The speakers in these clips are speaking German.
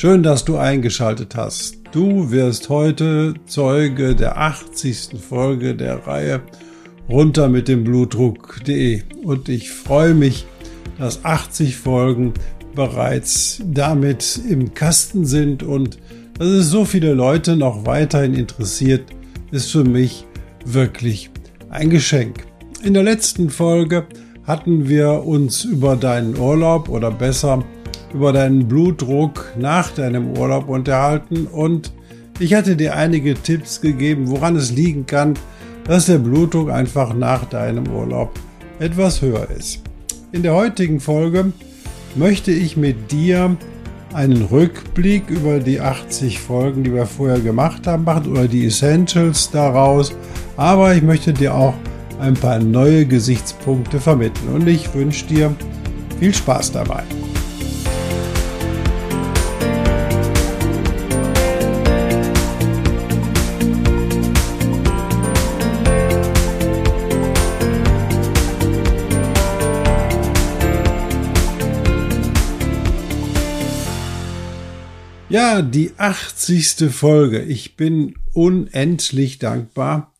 Schön, dass du eingeschaltet hast. Du wirst heute Zeuge der 80. Folge der Reihe runter mit dem Blutdruck.de und ich freue mich, dass 80 Folgen bereits damit im Kasten sind und dass es so viele Leute noch weiterhin interessiert, ist für mich wirklich ein Geschenk. In der letzten Folge hatten wir uns über deinen Urlaub oder besser über deinen Blutdruck nach deinem Urlaub unterhalten und ich hatte dir einige Tipps gegeben, woran es liegen kann, dass der Blutdruck einfach nach deinem Urlaub etwas höher ist. In der heutigen Folge möchte ich mit dir einen Rückblick über die 80 Folgen, die wir vorher gemacht haben, machen oder die Essentials daraus. Aber ich möchte dir auch ein paar neue Gesichtspunkte vermitteln und ich wünsche dir viel Spaß dabei. Ja, die 80. Folge. Ich bin unendlich dankbar.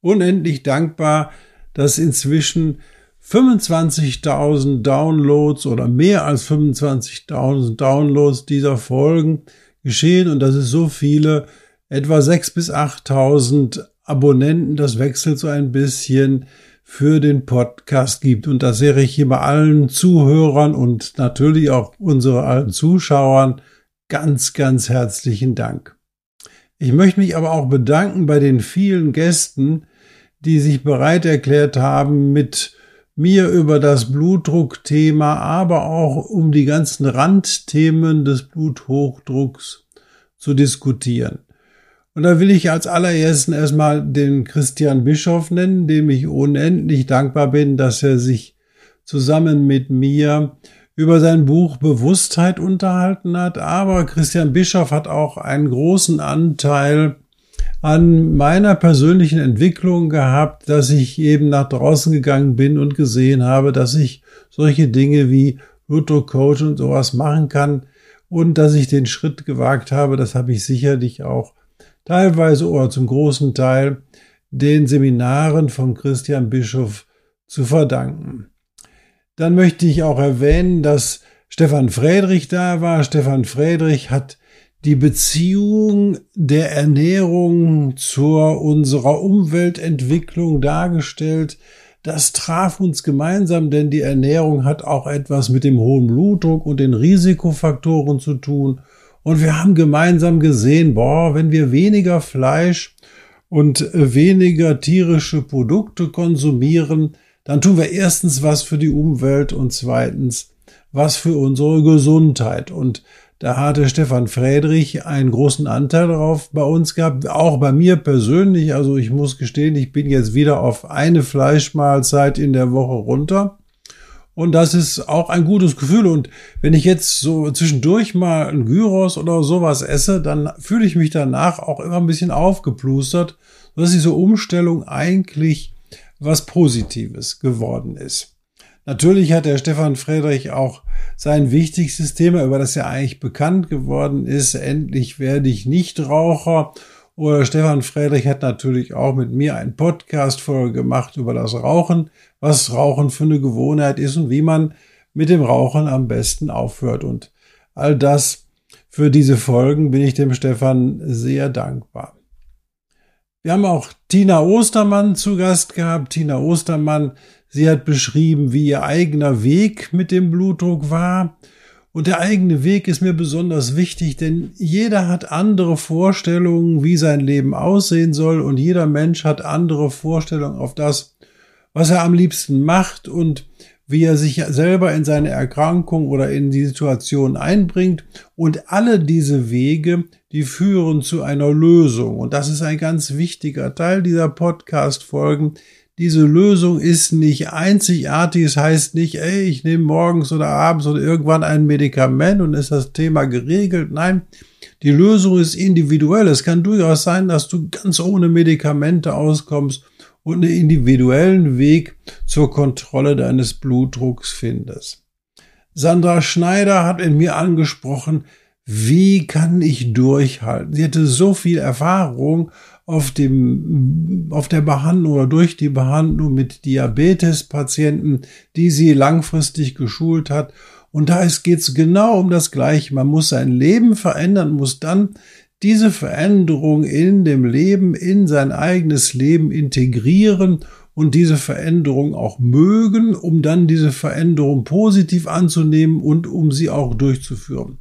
Unendlich dankbar, dass inzwischen 25.000 Downloads oder mehr als 25.000 Downloads dieser Folgen geschehen und dass es so viele, etwa 6.000 bis 8.000 Abonnenten, das wechselt so ein bisschen für den Podcast gibt. Und das wäre ich hier bei allen Zuhörern und natürlich auch unsere allen Zuschauern ganz, ganz herzlichen Dank. Ich möchte mich aber auch bedanken bei den vielen Gästen, die sich bereit erklärt haben, mit mir über das Blutdruckthema, aber auch um die ganzen Randthemen des Bluthochdrucks zu diskutieren. Und da will ich als allerersten erstmal den Christian Bischof nennen, dem ich unendlich dankbar bin, dass er sich zusammen mit mir über sein Buch Bewusstheit unterhalten hat. Aber Christian Bischoff hat auch einen großen Anteil an meiner persönlichen Entwicklung gehabt, dass ich eben nach draußen gegangen bin und gesehen habe, dass ich solche Dinge wie Lotto-Coach und sowas machen kann und dass ich den Schritt gewagt habe, das habe ich sicherlich auch teilweise oder zum großen Teil den Seminaren von Christian Bischof zu verdanken. Dann möchte ich auch erwähnen, dass Stefan Friedrich da war. Stefan Friedrich hat die Beziehung der Ernährung zur unserer Umweltentwicklung dargestellt. Das traf uns gemeinsam, denn die Ernährung hat auch etwas mit dem hohen Blutdruck und den Risikofaktoren zu tun. Und wir haben gemeinsam gesehen, boah, wenn wir weniger Fleisch und weniger tierische Produkte konsumieren, dann tun wir erstens was für die Umwelt und zweitens was für unsere Gesundheit. Und da hatte Stefan Friedrich einen großen Anteil darauf bei uns gehabt, auch bei mir persönlich. Also ich muss gestehen, ich bin jetzt wieder auf eine Fleischmahlzeit in der Woche runter. Und das ist auch ein gutes Gefühl. Und wenn ich jetzt so zwischendurch mal ein Gyros oder sowas esse, dann fühle ich mich danach auch immer ein bisschen aufgeplustert, dass diese Umstellung eigentlich was Positives geworden ist. Natürlich hat der Stefan Friedrich auch sein wichtigstes Thema, über das er eigentlich bekannt geworden ist, endlich werde ich nicht Raucher. Oder Stefan Friedrich hat natürlich auch mit mir einen Podcast-Folge gemacht über das Rauchen, was Rauchen für eine Gewohnheit ist und wie man mit dem Rauchen am besten aufhört. Und all das für diese Folgen bin ich dem Stefan sehr dankbar. Wir haben auch Tina Ostermann zu Gast gehabt. Tina Ostermann, sie hat beschrieben, wie ihr eigener Weg mit dem Blutdruck war. Und der eigene Weg ist mir besonders wichtig, denn jeder hat andere Vorstellungen, wie sein Leben aussehen soll und jeder Mensch hat andere Vorstellungen auf das, was er am liebsten macht und wie er sich selber in seine Erkrankung oder in die Situation einbringt. Und alle diese Wege, die führen zu einer Lösung. Und das ist ein ganz wichtiger Teil dieser Podcast-Folgen. Diese Lösung ist nicht einzigartig. Es heißt nicht, ey, ich nehme morgens oder abends oder irgendwann ein Medikament und ist das Thema geregelt. Nein, die Lösung ist individuell. Es kann durchaus sein, dass du ganz ohne Medikamente auskommst und einen individuellen Weg zur Kontrolle deines Blutdrucks findest. Sandra Schneider hat in mir angesprochen, wie kann ich durchhalten? Sie hatte so viel Erfahrung auf dem, auf der Behandlung oder durch die Behandlung mit Diabetespatienten, die sie langfristig geschult hat und da geht es genau um das Gleiche. Man muss sein Leben verändern, muss dann diese Veränderung in dem Leben, in sein eigenes Leben integrieren und diese Veränderung auch mögen, um dann diese Veränderung positiv anzunehmen und um sie auch durchzuführen.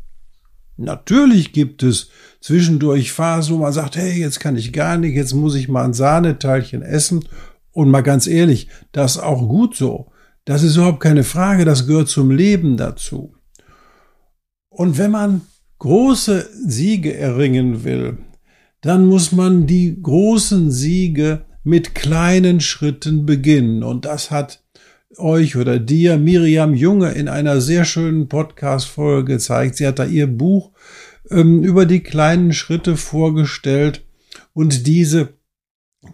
Natürlich gibt es zwischendurch Phasen, wo man sagt, hey, jetzt kann ich gar nicht, jetzt muss ich mal ein Sahneteilchen essen. Und mal ganz ehrlich, das ist auch gut so. Das ist überhaupt keine Frage, das gehört zum Leben dazu. Und wenn man große Siege erringen will, dann muss man die großen Siege mit kleinen Schritten beginnen. Und das hat euch oder dir Miriam Junge in einer sehr schönen Podcast-Folge gezeigt. Sie hat da ihr Buch ähm, über die kleinen Schritte vorgestellt. Und diese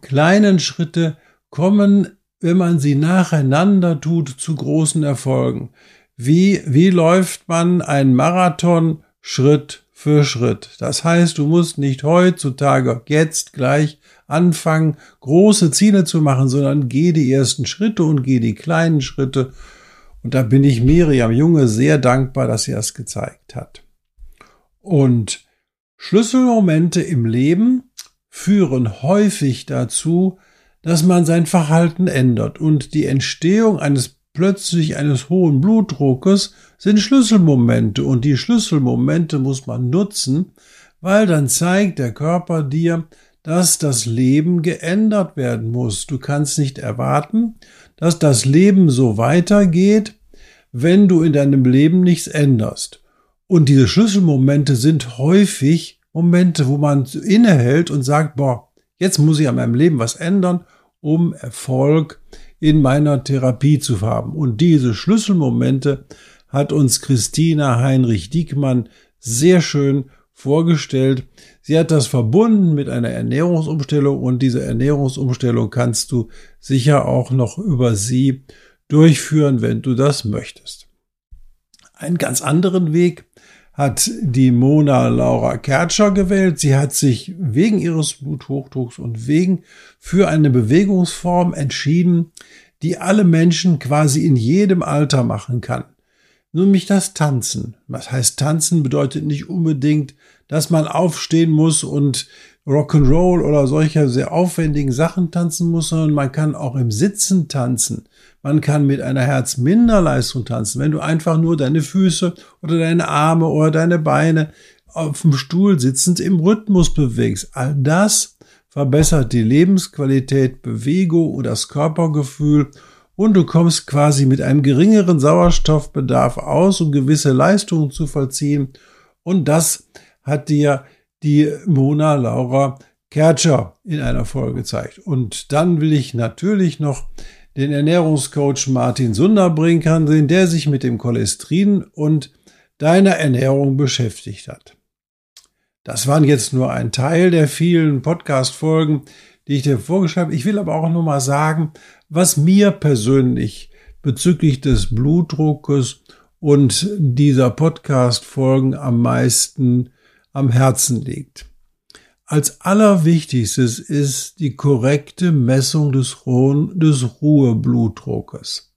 kleinen Schritte kommen wenn man sie nacheinander tut, zu großen Erfolgen. Wie, wie läuft man einen Marathon Schritt für Schritt? Das heißt, du musst nicht heutzutage jetzt gleich anfangen, große Ziele zu machen, sondern geh die ersten Schritte und geh die kleinen Schritte. Und da bin ich Miriam Junge sehr dankbar, dass sie das gezeigt hat. Und Schlüsselmomente im Leben führen häufig dazu, dass man sein Verhalten ändert und die Entstehung eines plötzlich eines hohen Blutdruckes sind Schlüsselmomente und die Schlüsselmomente muss man nutzen, weil dann zeigt der Körper dir, dass das Leben geändert werden muss. Du kannst nicht erwarten, dass das Leben so weitergeht, wenn du in deinem Leben nichts änderst. Und diese Schlüsselmomente sind häufig Momente, wo man innehält und sagt, boah, Jetzt muss ich an meinem Leben was ändern, um Erfolg in meiner Therapie zu haben. Und diese Schlüsselmomente hat uns Christina Heinrich-Diekmann sehr schön vorgestellt. Sie hat das verbunden mit einer Ernährungsumstellung und diese Ernährungsumstellung kannst du sicher auch noch über sie durchführen, wenn du das möchtest. Einen ganz anderen Weg hat die Mona Laura Kertscher gewählt. Sie hat sich wegen ihres Bluthochdrucks und wegen für eine Bewegungsform entschieden, die alle Menschen quasi in jedem Alter machen kann. Nämlich das Tanzen. Was heißt Tanzen bedeutet nicht unbedingt, dass man aufstehen muss und Rock'n'Roll oder solcher sehr aufwendigen Sachen tanzen muss, sondern man kann auch im Sitzen tanzen. Man kann mit einer Herzminderleistung tanzen, wenn du einfach nur deine Füße oder deine Arme oder deine Beine auf dem Stuhl sitzend im Rhythmus bewegst. All das verbessert die Lebensqualität, Bewegung und das Körpergefühl und du kommst quasi mit einem geringeren Sauerstoffbedarf aus, um gewisse Leistungen zu vollziehen. Und das hat dir die Mona Laura Kertscher in einer Folge zeigt. Und dann will ich natürlich noch den Ernährungscoach Martin Sunder bringen kann, der sich mit dem Cholesterin und deiner Ernährung beschäftigt hat. Das waren jetzt nur ein Teil der vielen Podcast-Folgen, die ich dir vorgeschrieben habe. Ich will aber auch nur mal sagen, was mir persönlich bezüglich des Blutdruckes und dieser Podcast-Folgen am meisten am Herzen liegt. Als allerwichtigstes ist die korrekte Messung des, Ruheblutdruckes.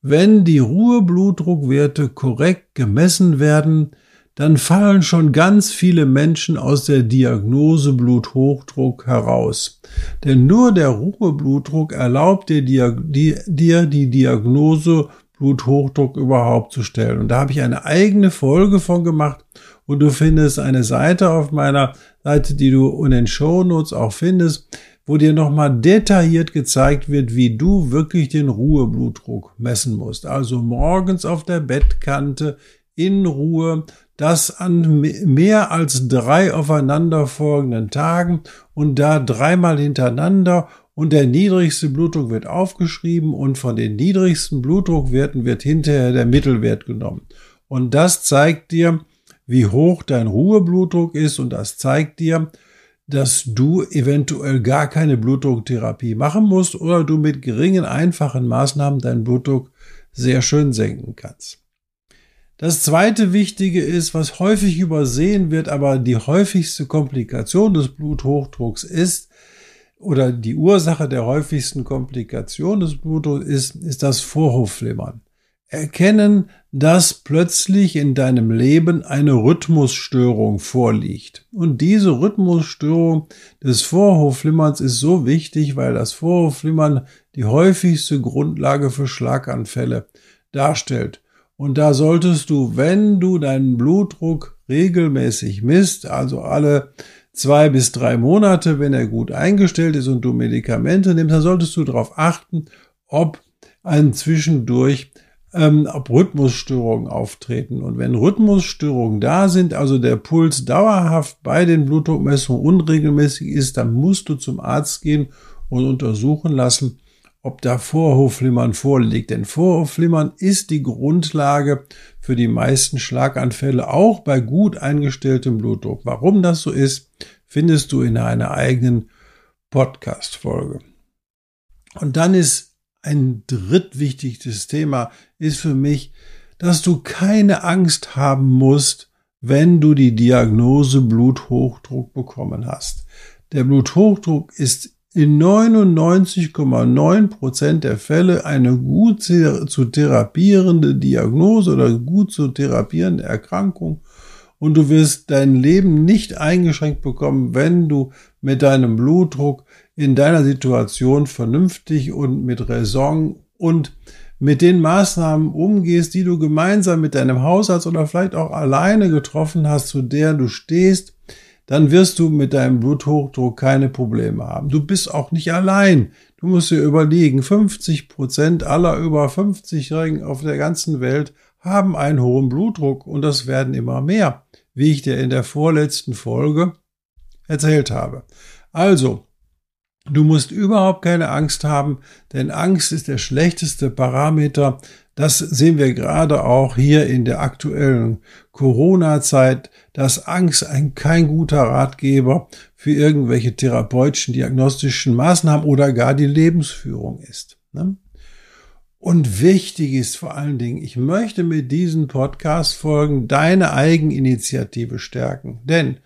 Wenn die Ruheblutdruckwerte korrekt gemessen werden, dann fallen schon ganz viele Menschen aus der Diagnose Bluthochdruck heraus. Denn nur der Ruheblutdruck erlaubt dir die Diagnose Bluthochdruck überhaupt zu stellen. Und da habe ich eine eigene Folge von gemacht und du findest eine Seite auf meiner Seite, die du in den Show Notes auch findest, wo dir nochmal detailliert gezeigt wird, wie du wirklich den Ruheblutdruck messen musst. Also morgens auf der Bettkante in Ruhe, das an mehr als drei aufeinanderfolgenden Tagen und da dreimal hintereinander und der niedrigste Blutdruck wird aufgeschrieben und von den niedrigsten Blutdruckwerten wird hinterher der Mittelwert genommen. Und das zeigt dir, wie hoch dein Ruheblutdruck ist und das zeigt dir, dass du eventuell gar keine Blutdrucktherapie machen musst oder du mit geringen, einfachen Maßnahmen deinen Blutdruck sehr schön senken kannst. Das zweite Wichtige ist, was häufig übersehen wird, aber die häufigste Komplikation des Bluthochdrucks ist, oder die Ursache der häufigsten Komplikation des Blutdrucks ist, ist das Vorhofflimmern. Erkennen, dass plötzlich in deinem Leben eine Rhythmusstörung vorliegt. Und diese Rhythmusstörung des Vorhofflimmerns ist so wichtig, weil das Vorhofflimmern die häufigste Grundlage für Schlaganfälle darstellt. Und da solltest du, wenn du deinen Blutdruck regelmäßig misst, also alle zwei bis drei Monate, wenn er gut eingestellt ist und du Medikamente nimmst, dann solltest du darauf achten, ob ein zwischendurch ähm, ob Rhythmusstörungen auftreten. Und wenn Rhythmusstörungen da sind, also der Puls dauerhaft bei den Blutdruckmessungen unregelmäßig ist, dann musst du zum Arzt gehen und untersuchen lassen, ob da Vorhofflimmern vorliegt. Denn Vorhofflimmern ist die Grundlage für die meisten Schlaganfälle, auch bei gut eingestelltem Blutdruck. Warum das so ist, findest du in einer eigenen Podcast-Folge. Und dann ist ein drittwichtigstes Thema, ist für mich, dass du keine Angst haben musst, wenn du die Diagnose Bluthochdruck bekommen hast. Der Bluthochdruck ist in 99,9 Prozent der Fälle eine gut zu therapierende Diagnose oder gut zu therapierende Erkrankung und du wirst dein Leben nicht eingeschränkt bekommen, wenn du mit deinem Blutdruck in deiner Situation vernünftig und mit Raison und mit den Maßnahmen umgehst, die du gemeinsam mit deinem Hausarzt oder vielleicht auch alleine getroffen hast, zu der du stehst, dann wirst du mit deinem Bluthochdruck keine Probleme haben. Du bist auch nicht allein. Du musst dir überlegen, 50 Prozent aller über 50-Jährigen auf der ganzen Welt haben einen hohen Blutdruck und das werden immer mehr, wie ich dir in der vorletzten Folge erzählt habe. Also, Du musst überhaupt keine Angst haben, denn Angst ist der schlechteste Parameter. Das sehen wir gerade auch hier in der aktuellen Corona-Zeit, dass Angst ein kein guter Ratgeber für irgendwelche therapeutischen, diagnostischen Maßnahmen oder gar die Lebensführung ist. Ne? Und wichtig ist vor allen Dingen, ich möchte mit diesen Podcast-Folgen deine Eigeninitiative stärken. Denn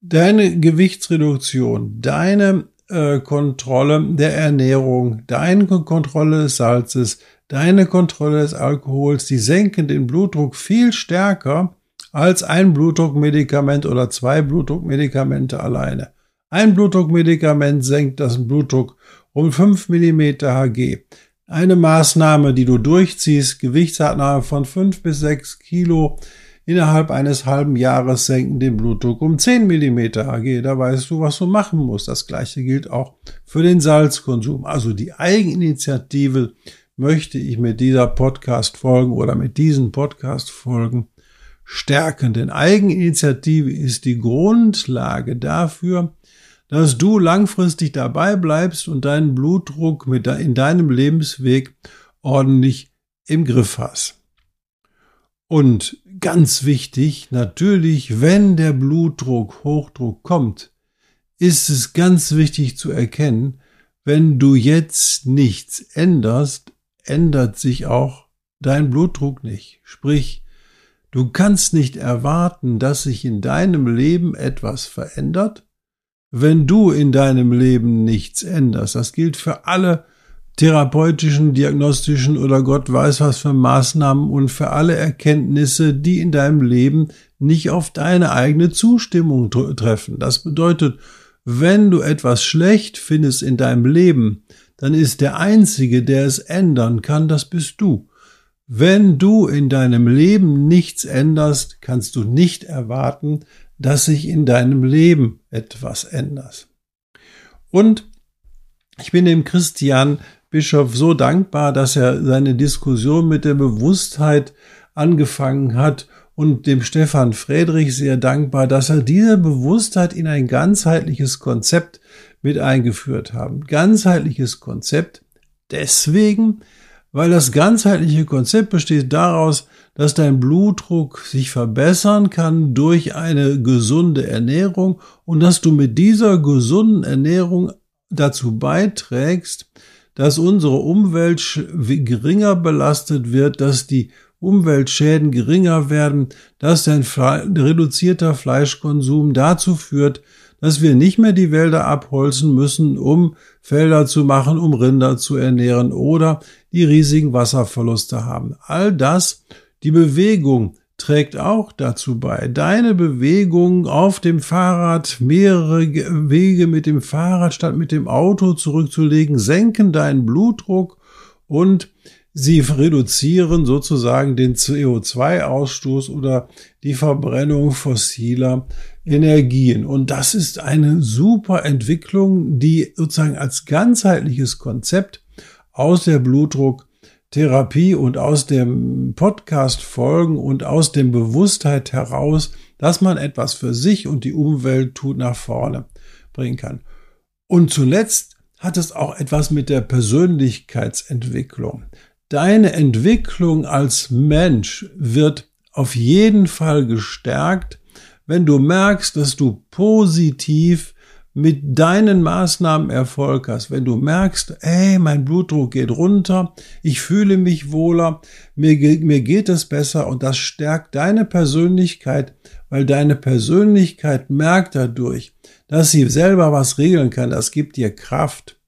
deine Gewichtsreduktion, deine äh, Kontrolle der Ernährung, deine Kontrolle des Salzes, deine Kontrolle des Alkohols, die senken den Blutdruck viel stärker als ein Blutdruckmedikament oder zwei Blutdruckmedikamente alleine. Ein Blutdruckmedikament senkt das Blutdruck um 5 mm Hg. Eine Maßnahme, die du durchziehst, Gewichtsabnahme von 5 bis 6 Kilo, innerhalb eines halben Jahres senken den Blutdruck um 10 mm Hg. Da weißt du, was du machen musst. Das gleiche gilt auch für den Salzkonsum. Also die Eigeninitiative möchte ich mit dieser Podcast-Folgen oder mit diesen Podcast-Folgen stärken. Denn Eigeninitiative ist die Grundlage dafür, dass du langfristig dabei bleibst und deinen Blutdruck mit in deinem Lebensweg ordentlich im Griff hast. Und ganz wichtig, natürlich, wenn der Blutdruck, Hochdruck kommt, ist es ganz wichtig zu erkennen, wenn du jetzt nichts änderst, ändert sich auch dein Blutdruck nicht. Sprich, du kannst nicht erwarten, dass sich in deinem Leben etwas verändert, wenn du in deinem Leben nichts änderst. Das gilt für alle therapeutischen, diagnostischen oder Gott weiß was für Maßnahmen und für alle Erkenntnisse, die in deinem Leben nicht auf deine eigene Zustimmung treffen. Das bedeutet, wenn du etwas schlecht findest in deinem Leben, dann ist der Einzige, der es ändern kann, das bist du. Wenn du in deinem Leben nichts änderst, kannst du nicht erwarten, dass sich in deinem Leben etwas ändert. Und Ich bin dem Christian Bischof so dankbar, dass er seine Diskussion mit der Bewusstheit angefangen hat und dem Stefan Friedrich sehr dankbar, dass er diese Bewusstheit in ein ganzheitliches Konzept mit eingeführt haben. Ganzheitliches Konzept deswegen, weil das ganzheitliche Konzept besteht daraus, dass dein Blutdruck sich verbessern kann durch eine gesunde Ernährung und dass du mit dieser gesunden Ernährung dazu beiträgst, dass unsere Umwelt geringer belastet wird, dass die Umweltschäden geringer werden, dass ein reduzierter Fleischkonsum dazu führt, dass wir nicht mehr die Wälder abholzen müssen, um Felder zu machen, um Rinder zu ernähren oder die riesigen Wasserverluste haben. All das, die Bewegung trägt auch dazu bei. Deine Bewegung auf dem Fahrrad, mehrere Wege mit dem Fahrrad statt mit dem Auto zurückzulegen, senken deinen Blutdruck und Sie reduzieren sozusagen den CO2-Ausstoß oder die Verbrennung fossiler Energien. Und das ist eine super Entwicklung, die sozusagen als ganzheitliches Konzept aus der Blutdrucktherapie und aus dem Podcast folgen und aus dem Bewusstheit heraus, dass man etwas für sich und die Umwelt tut, nach vorne bringen kann. Und zuletzt hat es auch etwas mit der Persönlichkeitsentwicklung. Deine Entwicklung als Mensch wird auf jeden Fall gestärkt, wenn du merkst, dass du positiv mit deinen Maßnahmen Erfolg hast, wenn du merkst, ey, mein Blutdruck geht runter, ich fühle mich wohler, mir, mir geht es besser und das stärkt deine Persönlichkeit, weil deine Persönlichkeit merkt dadurch, dass sie selber was regeln kann, das gibt dir Kraft.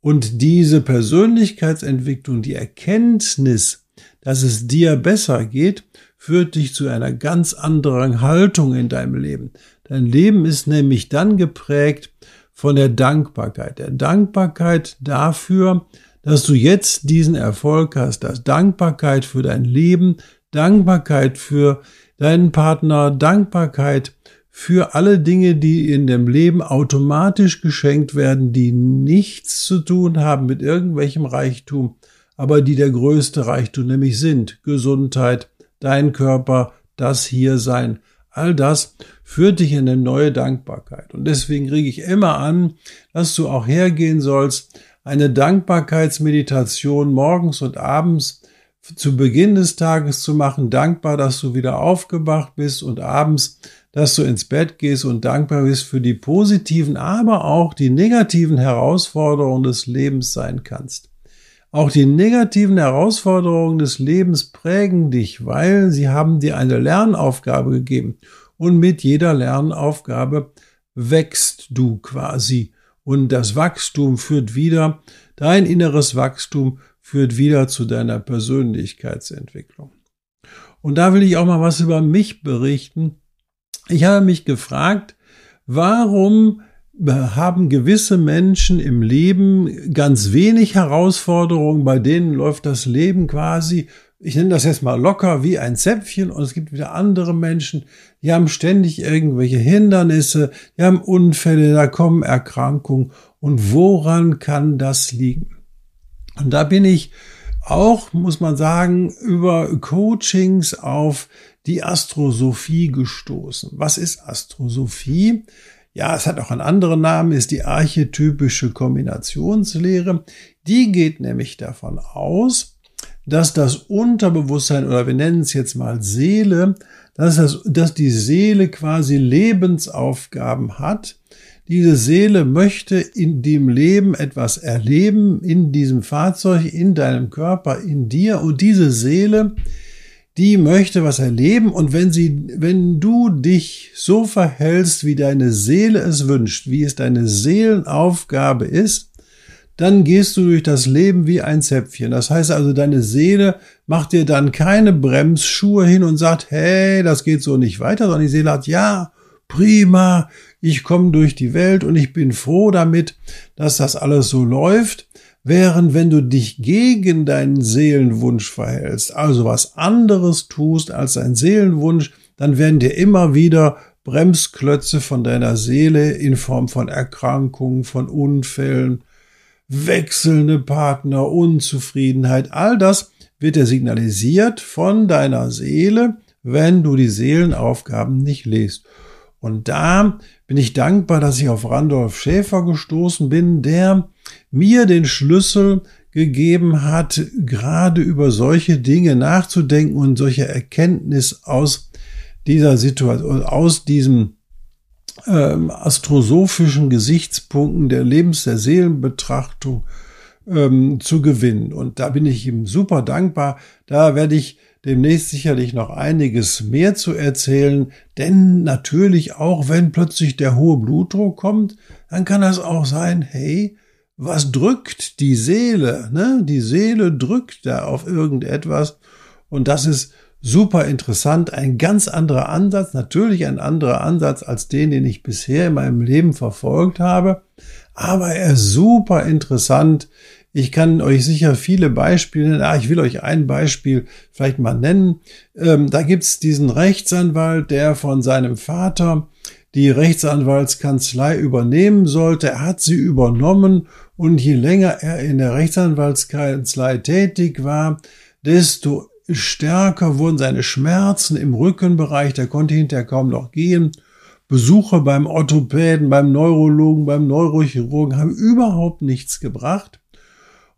Und diese Persönlichkeitsentwicklung, die Erkenntnis, dass es dir besser geht, führt dich zu einer ganz anderen Haltung in deinem Leben. Dein Leben ist nämlich dann geprägt von der Dankbarkeit. Der Dankbarkeit dafür, dass du jetzt diesen Erfolg hast, das Dankbarkeit für dein Leben, Dankbarkeit für deinen Partner, Dankbarkeit für alle Dinge, die in dem Leben automatisch geschenkt werden, die nichts zu tun haben mit irgendwelchem Reichtum, aber die der größte Reichtum nämlich sind. Gesundheit, dein Körper, das Hiersein. All das führt dich in eine neue Dankbarkeit. Und deswegen rege ich immer an, dass du auch hergehen sollst, eine Dankbarkeitsmeditation morgens und abends zu Beginn des Tages zu machen, dankbar, dass du wieder aufgewacht bist und abends dass du ins Bett gehst und dankbar bist für die positiven, aber auch die negativen Herausforderungen des Lebens sein kannst. Auch die negativen Herausforderungen des Lebens prägen dich, weil sie haben dir eine Lernaufgabe gegeben. Und mit jeder Lernaufgabe wächst du quasi. Und das Wachstum führt wieder, dein inneres Wachstum führt wieder zu deiner Persönlichkeitsentwicklung. Und da will ich auch mal was über mich berichten. Ich habe mich gefragt, warum haben gewisse Menschen im Leben ganz wenig Herausforderungen, bei denen läuft das Leben quasi, ich nenne das jetzt mal locker wie ein Zäpfchen und es gibt wieder andere Menschen, die haben ständig irgendwelche Hindernisse, die haben Unfälle, da kommen Erkrankungen und woran kann das liegen? Und da bin ich auch, muss man sagen, über Coachings auf die Astrosophie gestoßen. Was ist Astrosophie? Ja, es hat auch einen anderen Namen, ist die archetypische Kombinationslehre. Die geht nämlich davon aus, dass das Unterbewusstsein oder wir nennen es jetzt mal Seele, dass, das, dass die Seele quasi Lebensaufgaben hat. Diese Seele möchte in dem Leben etwas erleben, in diesem Fahrzeug, in deinem Körper, in dir. Und diese Seele, die möchte was erleben und wenn sie, wenn du dich so verhältst, wie deine Seele es wünscht, wie es deine Seelenaufgabe ist, dann gehst du durch das Leben wie ein Zäpfchen. Das heißt also, deine Seele macht dir dann keine Bremsschuhe hin und sagt, hey, das geht so nicht weiter, sondern die Seele hat, ja, prima, ich komme durch die Welt und ich bin froh damit, dass das alles so läuft. Während wenn du dich gegen deinen Seelenwunsch verhältst, also was anderes tust als dein Seelenwunsch, dann werden dir immer wieder Bremsklötze von deiner Seele in Form von Erkrankungen, von Unfällen, wechselnde Partner, Unzufriedenheit, all das wird dir signalisiert von deiner Seele, wenn du die Seelenaufgaben nicht liest. Und da bin ich dankbar, dass ich auf Randolph Schäfer gestoßen bin, der mir den Schlüssel gegeben hat, gerade über solche Dinge nachzudenken und solche Erkenntnis aus dieser Situation, aus diesem ähm, astrosophischen Gesichtspunkten der Lebens-, der Seelenbetrachtung ähm, zu gewinnen. Und da bin ich ihm super dankbar. Da werde ich demnächst sicherlich noch einiges mehr zu erzählen, denn natürlich auch wenn plötzlich der hohe Blutdruck kommt, dann kann das auch sein, hey, was drückt die Seele? Ne? Die Seele drückt da auf irgendetwas und das ist super interessant, ein ganz anderer Ansatz, natürlich ein anderer Ansatz als den, den ich bisher in meinem Leben verfolgt habe, aber er ist super interessant. Ich kann euch sicher viele Beispiele nennen. Ah, ich will euch ein Beispiel vielleicht mal nennen. Ähm, da gibt's diesen Rechtsanwalt, der von seinem Vater die Rechtsanwaltskanzlei übernehmen sollte. Er hat sie übernommen und je länger er in der Rechtsanwaltskanzlei tätig war, desto stärker wurden seine Schmerzen im Rückenbereich. Der konnte hinterher kaum noch gehen. Besuche beim Orthopäden, beim Neurologen, beim Neurochirurgen haben überhaupt nichts gebracht.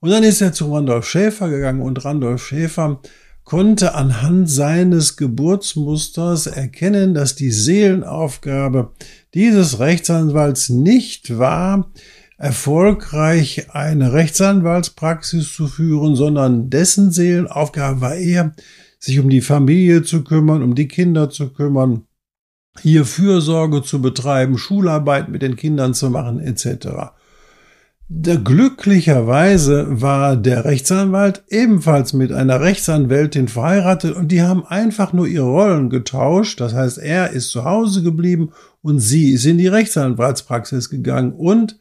Und dann ist er zu Randolph Schäfer gegangen und Randolph Schäfer konnte anhand seines Geburtsmusters erkennen, dass die Seelenaufgabe dieses Rechtsanwalts nicht war, erfolgreich eine Rechtsanwaltspraxis zu führen, sondern dessen Seelenaufgabe war eher, sich um die Familie zu kümmern, um die Kinder zu kümmern, hier Fürsorge zu betreiben, Schularbeit mit den Kindern zu machen, etc. Glücklicherweise war der Rechtsanwalt ebenfalls mit einer Rechtsanwältin verheiratet und die haben einfach nur ihre Rollen getauscht. Das heißt, er ist zu Hause geblieben und sie ist in die Rechtsanwaltspraxis gegangen. Und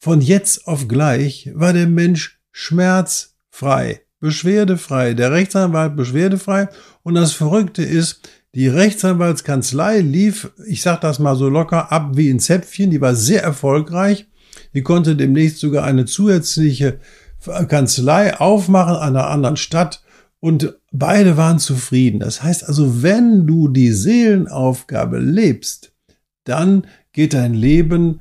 von jetzt auf gleich war der Mensch schmerzfrei, beschwerdefrei, der Rechtsanwalt beschwerdefrei. Und das Verrückte ist, die Rechtsanwaltskanzlei lief, ich sag das mal so locker, ab wie ein Zäpfchen, die war sehr erfolgreich die konnte demnächst sogar eine zusätzliche Kanzlei aufmachen an einer anderen Stadt und beide waren zufrieden. Das heißt also, wenn du die Seelenaufgabe lebst, dann geht dein Leben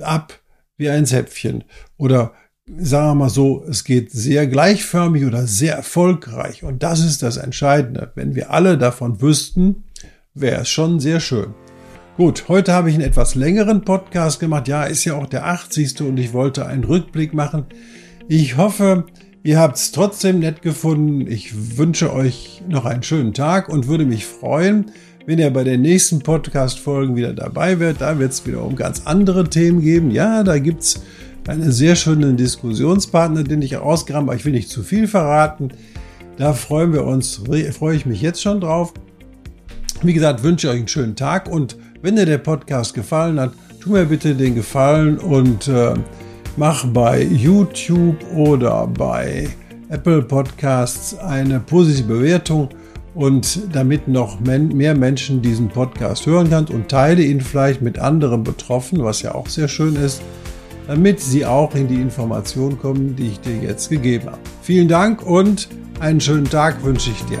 ab wie ein Zäpfchen. Oder sagen wir mal so, es geht sehr gleichförmig oder sehr erfolgreich. Und das ist das Entscheidende. Wenn wir alle davon wüssten, wäre es schon sehr schön. Gut, heute habe ich einen etwas längeren Podcast gemacht. Ja, ist ja auch der 80. und ich wollte einen Rückblick machen. Ich hoffe, ihr habt es trotzdem nett gefunden. Ich wünsche euch noch einen schönen Tag und würde mich freuen, wenn ihr bei den nächsten Podcast-Folgen wieder dabei wärt. Da wird es wieder um ganz andere Themen geben. Ja, da gibt es einen sehr schönen Diskussionspartner, den ich ausgraben, aber ich will nicht zu viel verraten. Da freuen wir uns, freue ich mich jetzt schon drauf. Wie gesagt, wünsche ich euch einen schönen Tag und wenn dir der Podcast gefallen hat, tu mir bitte den Gefallen und äh, mach bei YouTube oder bei Apple Podcasts eine positive Bewertung und damit noch mehr Menschen diesen Podcast hören kann und teile ihn vielleicht mit anderen Betroffenen, was ja auch sehr schön ist, damit sie auch in die Informationen kommen, die ich dir jetzt gegeben habe. Vielen Dank und einen schönen Tag wünsche ich dir.